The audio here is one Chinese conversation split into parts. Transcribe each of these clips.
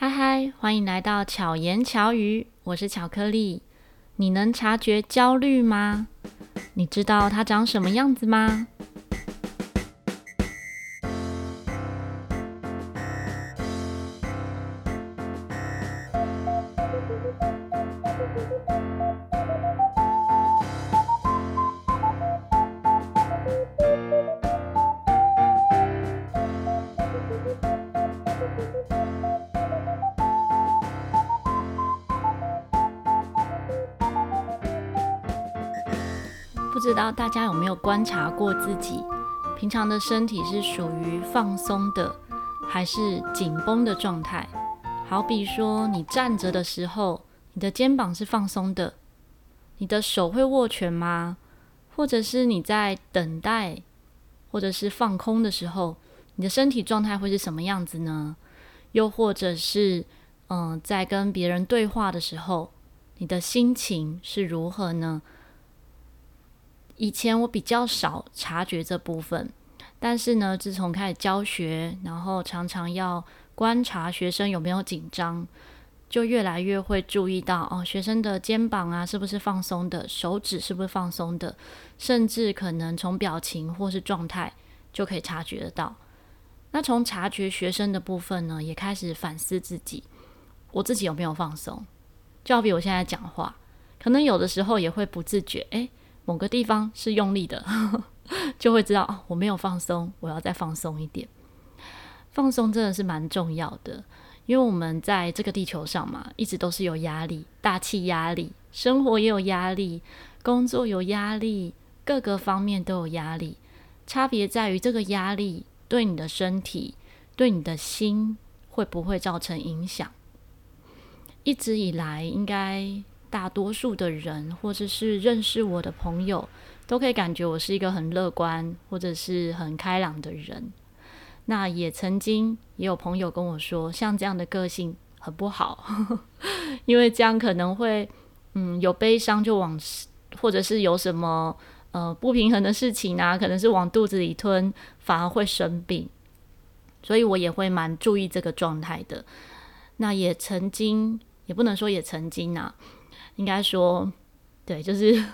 嗨嗨，欢迎来到巧言巧语，我是巧克力。你能察觉焦虑吗？你知道它长什么样子吗？知道大家有没有观察过自己平常的身体是属于放松的，还是紧绷的状态？好比说，你站着的时候，你的肩膀是放松的，你的手会握拳吗？或者是你在等待，或者是放空的时候，你的身体状态会是什么样子呢？又或者是，嗯、在跟别人对话的时候，你的心情是如何呢？以前我比较少察觉这部分，但是呢，自从开始教学，然后常常要观察学生有没有紧张，就越来越会注意到哦，学生的肩膀啊是不是放松的，手指是不是放松的，甚至可能从表情或是状态就可以察觉得到。那从察觉学生的部分呢，也开始反思自己，我自己有没有放松？就好比我现在讲话，可能有的时候也会不自觉，诶。某个地方是用力的，就会知道，我没有放松，我要再放松一点。放松真的是蛮重要的，因为我们在这个地球上嘛，一直都是有压力，大气压力，生活也有压力，工作有压力，各个方面都有压力。差别在于这个压力对你的身体、对你的心会不会造成影响。一直以来，应该。大多数的人，或者是认识我的朋友，都可以感觉我是一个很乐观或者是很开朗的人。那也曾经也有朋友跟我说，像这样的个性很不好，因为这样可能会，嗯，有悲伤就往，或者是有什么呃不平衡的事情啊，可能是往肚子里吞，反而会生病。所以我也会蛮注意这个状态的。那也曾经，也不能说也曾经啊。应该说，对，就是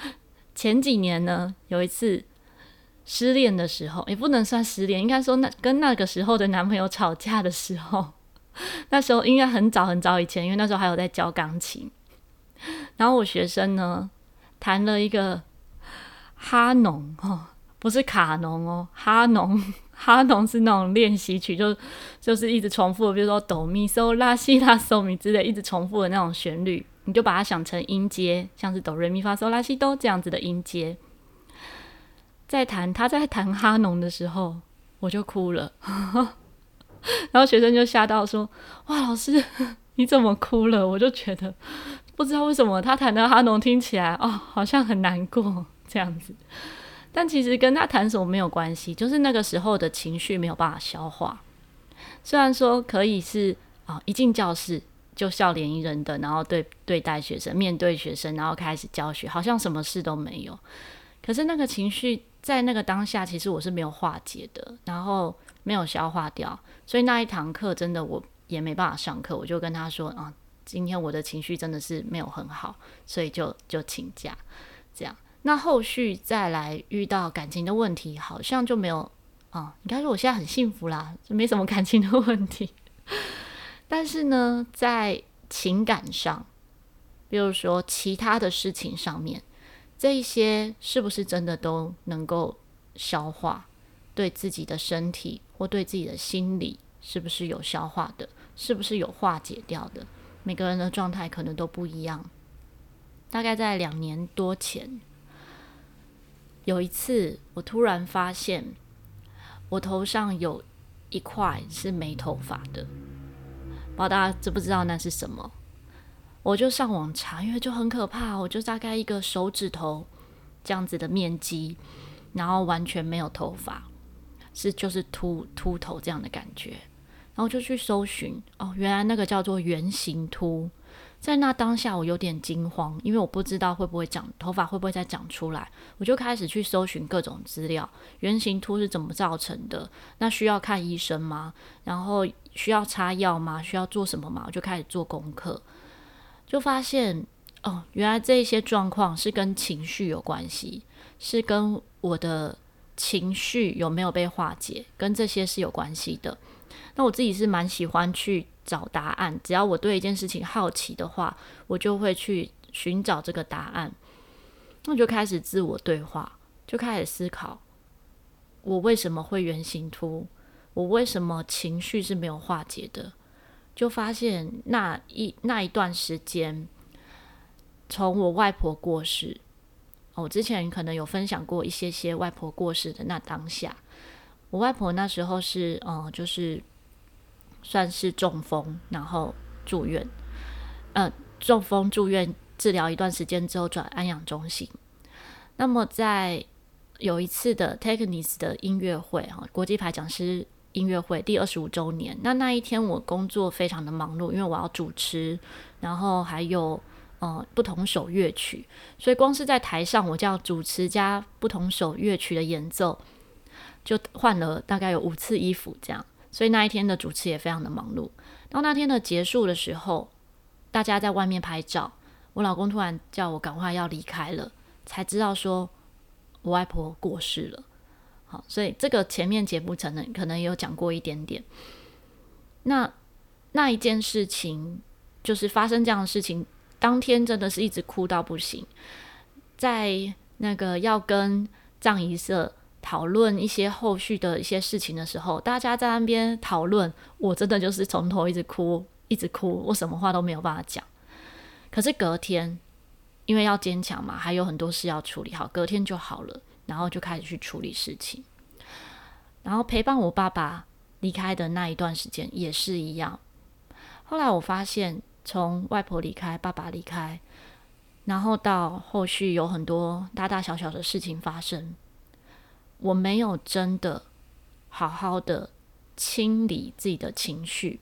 前几年呢，有一次失恋的时候，也不能算失恋，应该说那跟那个时候的男朋友吵架的时候，那时候应该很早很早以前，因为那时候还有在教钢琴，然后我学生呢弹了一个哈农哦，不是卡农哦，哈农。哈农是那种练习曲，就就是一直重复的，比如说哆咪嗦拉西拉嗦咪之类，一直重复的那种旋律，你就把它想成音阶，像是哆瑞咪发嗦拉西哆这样子的音阶。在弹他在弹哈农的时候，我就哭了，然后学生就吓到说：“哇，老师你怎么哭了？”我就觉得不知道为什么他弹的哈农听起来哦，好像很难过这样子。但其实跟他弹什么没有关系，就是那个时候的情绪没有办法消化。虽然说可以是啊、哦，一进教室就笑脸迎人的，然后对对待学生，面对学生，然后开始教学，好像什么事都没有。可是那个情绪在那个当下，其实我是没有化解的，然后没有消化掉，所以那一堂课真的我也没办法上课。我就跟他说啊，今天我的情绪真的是没有很好，所以就就请假这样。那后续再来遇到感情的问题，好像就没有啊。应该说我现在很幸福啦，就没什么感情的问题。但是呢，在情感上，比如说其他的事情上面，这一些是不是真的都能够消化？对自己的身体或对自己的心理，是不是有消化的？是不是有化解掉的？每个人的状态可能都不一样。大概在两年多前。有一次，我突然发现我头上有一块是没头发的，不知道大家知不知道那是什么？我就上网查，因为就很可怕，我就大概一个手指头这样子的面积，然后完全没有头发，是就是秃秃头这样的感觉，然后就去搜寻，哦，原来那个叫做圆形秃，在那当下，我有点惊慌，因为我不知道会不会长头发会不会再长出来，我就开始去搜寻各种资料，圆形秃是怎么造成的？那需要看医生吗？然后需要擦药吗？需要做什么吗？我就开始做功课，就发现哦，原来这些状况是跟情绪有关系，是跟我的情绪有没有被化解，跟这些是有关系的。那我自己是蛮喜欢去找答案，只要我对一件事情好奇的话，我就会去寻找这个答案。那我就开始自我对话，就开始思考：我为什么会原形突？我为什么情绪是没有化解的？就发现那一那一段时间，从我外婆过世，我之前可能有分享过一些些外婆过世的那当下，我外婆那时候是嗯，就是。算是中风，然后住院，呃，中风住院治疗一段时间之后转安养中心。那么在有一次的 Technics 的音乐会哈，国际牌讲师音乐会第二十五周年。那那一天我工作非常的忙碌，因为我要主持，然后还有呃不同首乐曲，所以光是在台上我叫主持加不同首乐曲的演奏，就换了大概有五次衣服这样。所以那一天的主持也非常的忙碌。到那天的结束的时候，大家在外面拍照，我老公突然叫我赶快要离开了，才知道说我外婆过世了。好，所以这个前面节目可能可能也有讲过一点点。那那一件事情就是发生这样的事情，当天真的是一直哭到不行，在那个要跟葬仪社。讨论一些后续的一些事情的时候，大家在那边讨论，我真的就是从头一直哭，一直哭，我什么话都没有办法讲。可是隔天，因为要坚强嘛，还有很多事要处理好，隔天就好了，然后就开始去处理事情。然后陪伴我爸爸离开的那一段时间也是一样。后来我发现，从外婆离开，爸爸离开，然后到后续有很多大大小小的事情发生。我没有真的好好的清理自己的情绪，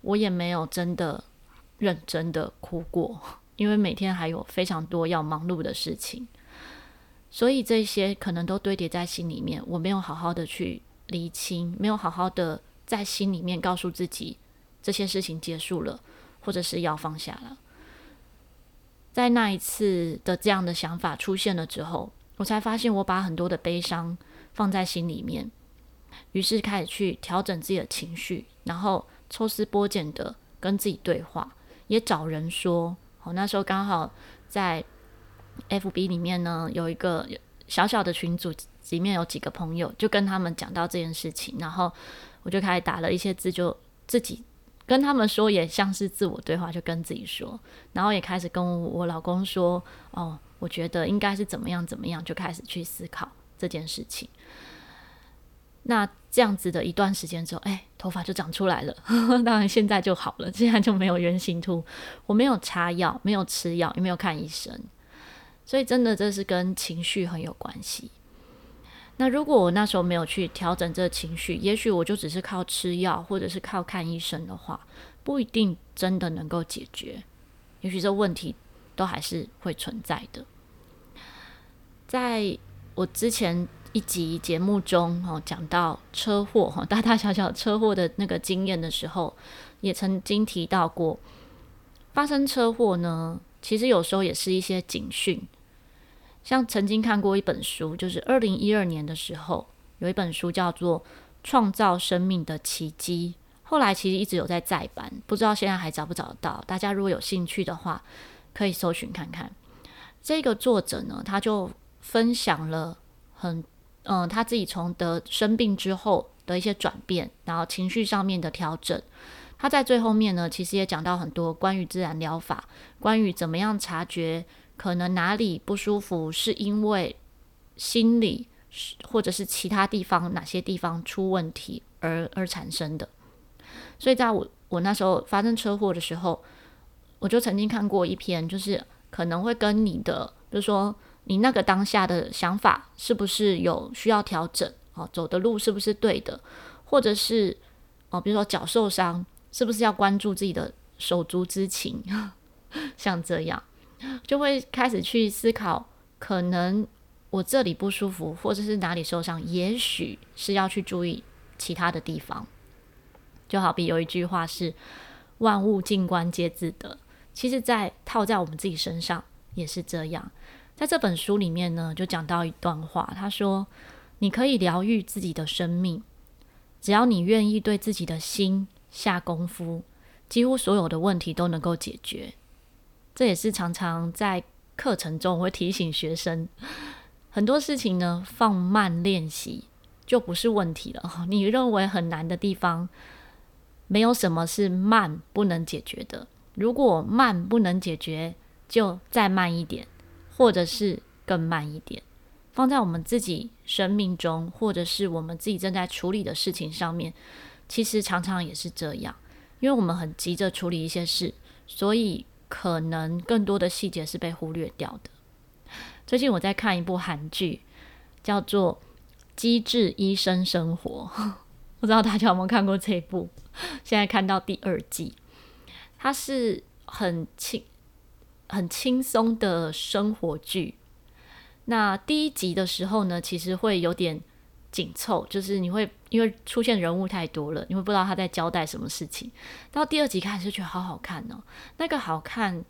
我也没有真的认真的哭过，因为每天还有非常多要忙碌的事情，所以这些可能都堆叠在心里面，我没有好好的去厘清，没有好好的在心里面告诉自己这些事情结束了，或者是要放下了。在那一次的这样的想法出现了之后。我才发现，我把很多的悲伤放在心里面，于是开始去调整自己的情绪，然后抽丝剥茧的跟自己对话，也找人说。我那时候刚好在 FB 里面呢，有一个小小的群组，里面有几个朋友，就跟他们讲到这件事情，然后我就开始打了一些字，就自己跟他们说，也像是自我对话，就跟自己说，然后也开始跟我老公说，哦。我觉得应该是怎么样怎么样，就开始去思考这件事情。那这样子的一段时间之后，哎，头发就长出来了。当然现在就好了，现在就没有圆形秃。我没有擦药，没有吃药，也没有看医生。所以真的这是跟情绪很有关系。那如果我那时候没有去调整这个情绪，也许我就只是靠吃药或者是靠看医生的话，不一定真的能够解决。也许这问题都还是会存在的。在我之前一集节目中，哦，讲到车祸，哈，大大小小车祸的那个经验的时候，也曾经提到过，发生车祸呢，其实有时候也是一些警讯。像曾经看过一本书，就是二零一二年的时候，有一本书叫做《创造生命的奇迹》，后来其实一直有在再版，不知道现在还找不找得到。大家如果有兴趣的话，可以搜寻看看。这个作者呢，他就分享了很嗯、他自己从得生病之后的一些转变，然后情绪上面的调整。他在最后面呢，其实也讲到很多关于自然疗法，关于怎么样察觉可能哪里不舒服，是因为心理或者是其他地方哪些地方出问题而而产生的。所以在我我那时候发生车祸的时候，我就曾经看过一篇，就是可能会跟你的，就说。你那个当下的想法是不是有需要调整？哦，走的路是不是对的？或者是哦，比如说脚受伤，是不是要关注自己的手足之情？像这样，就会开始去思考，可能我这里不舒服，或者是哪里受伤，也许是要去注意其他的地方。就好比有一句话是“万物静观皆自得”，其实，在套在我们自己身上也是这样。在这本书里面呢，就讲到一段话，他说：“你可以疗愈自己的生命，只要你愿意对自己的心下功夫，几乎所有的问题都能够解决。”这也是常常在课程中会提醒学生，很多事情呢，放慢练习就不是问题了。你认为很难的地方，没有什么是慢不能解决的。如果慢不能解决，就再慢一点。或者是更慢一点，放在我们自己生命中，或者是我们自己正在处理的事情上面，其实常常也是这样，因为我们很急着处理一些事，所以可能更多的细节是被忽略掉的。最近我在看一部韩剧，叫做《机智医生生活》，不知道大家有没有看过这一部？现在看到第二季，它是很轻。很轻松的生活剧。那第一集的时候呢，其实会有点紧凑，就是你会因为出现人物太多了，你会不知道他在交代什么事情。到第二集开始就觉得好好看哦。那个好看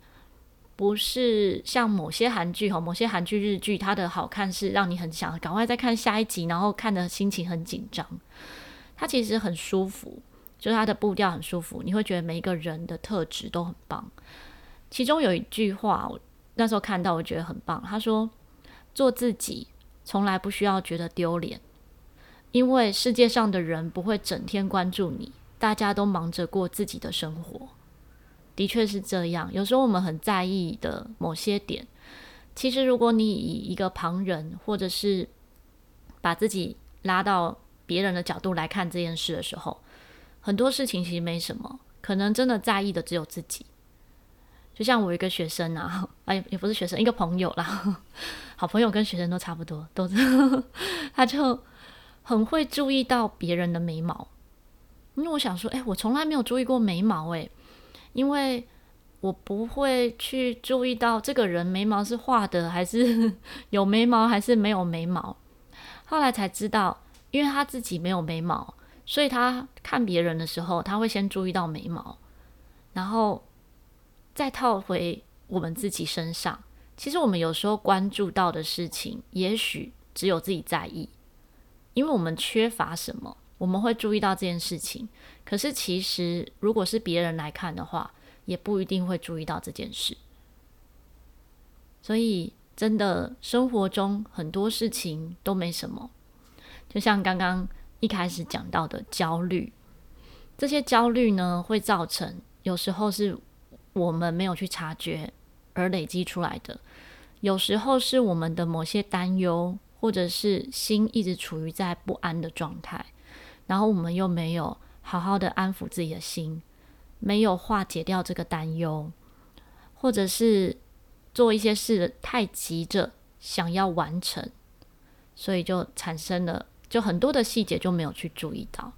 不是像某些韩剧哦，某些韩剧、日剧，它的好看是让你很想赶快再看下一集，然后看的心情很紧张。它其实很舒服，就是它的步调很舒服，你会觉得每一个人的特质都很棒。其中有一句话，我那时候看到，我觉得很棒。他说：“做自己，从来不需要觉得丢脸，因为世界上的人不会整天关注你，大家都忙着过自己的生活。”的确是这样。有时候我们很在意的某些点，其实如果你以一个旁人，或者是把自己拉到别人的角度来看这件事的时候，很多事情其实没什么，可能真的在意的只有自己。就像我一个学生啊，哎，也不是学生，一个朋友啦，好朋友跟学生都差不多，都是 他就很会注意到别人的眉毛，因为我想说，哎，我从来没有注意过眉毛，哎，因为我不会去注意到这个人眉毛是画的，还是有眉毛，还是没有眉毛。后来才知道，因为他自己没有眉毛，所以他看别人的时候，他会先注意到眉毛，然后。再套回我们自己身上，其实我们有时候关注到的事情，也许只有自己在意，因为我们缺乏什么，我们会注意到这件事情。可是其实，如果是别人来看的话，也不一定会注意到这件事。所以，真的生活中很多事情都没什么，就像刚刚一开始讲到的焦虑，这些焦虑呢，会造成有时候是。我们没有去察觉而累积出来的，有时候是我们的某些担忧，或者是心一直处于在不安的状态，然后我们又没有好好的安抚自己的心，没有化解掉这个担忧，或者是做一些事太急着想要完成，所以就产生了就很多的细节就没有去注意到。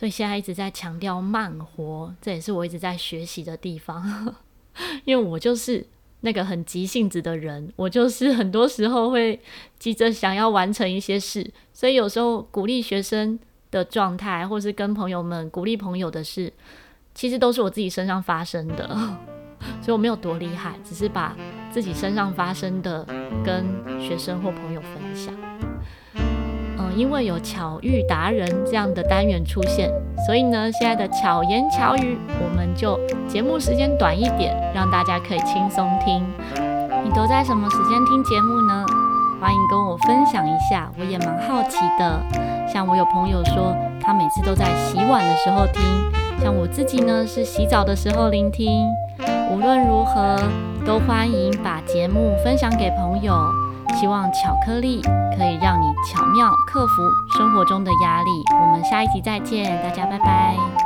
所以现在一直在强调慢活，这也是我一直在学习的地方。因为我就是那个很急性子的人，我就是很多时候会急着想要完成一些事，所以有时候鼓励学生的状态，或是跟朋友们鼓励朋友的事，其实都是我自己身上发生的。所以我没有多厉害，只是把自己身上发生的跟学生或朋友分享。因为有巧遇达人这样的单元出现，所以呢，现在的巧言巧语，我们就节目时间短一点，让大家可以轻松听。你都在什么时间听节目呢？欢迎跟我分享一下，我也蛮好奇的。像我有朋友说，他每次都在洗碗的时候听，像我自己呢，是洗澡的时候聆听。无论如何，都欢迎把节目分享给朋友。希望巧克力可以让你巧妙克服生活中的压力。我们下一集再见，大家拜拜。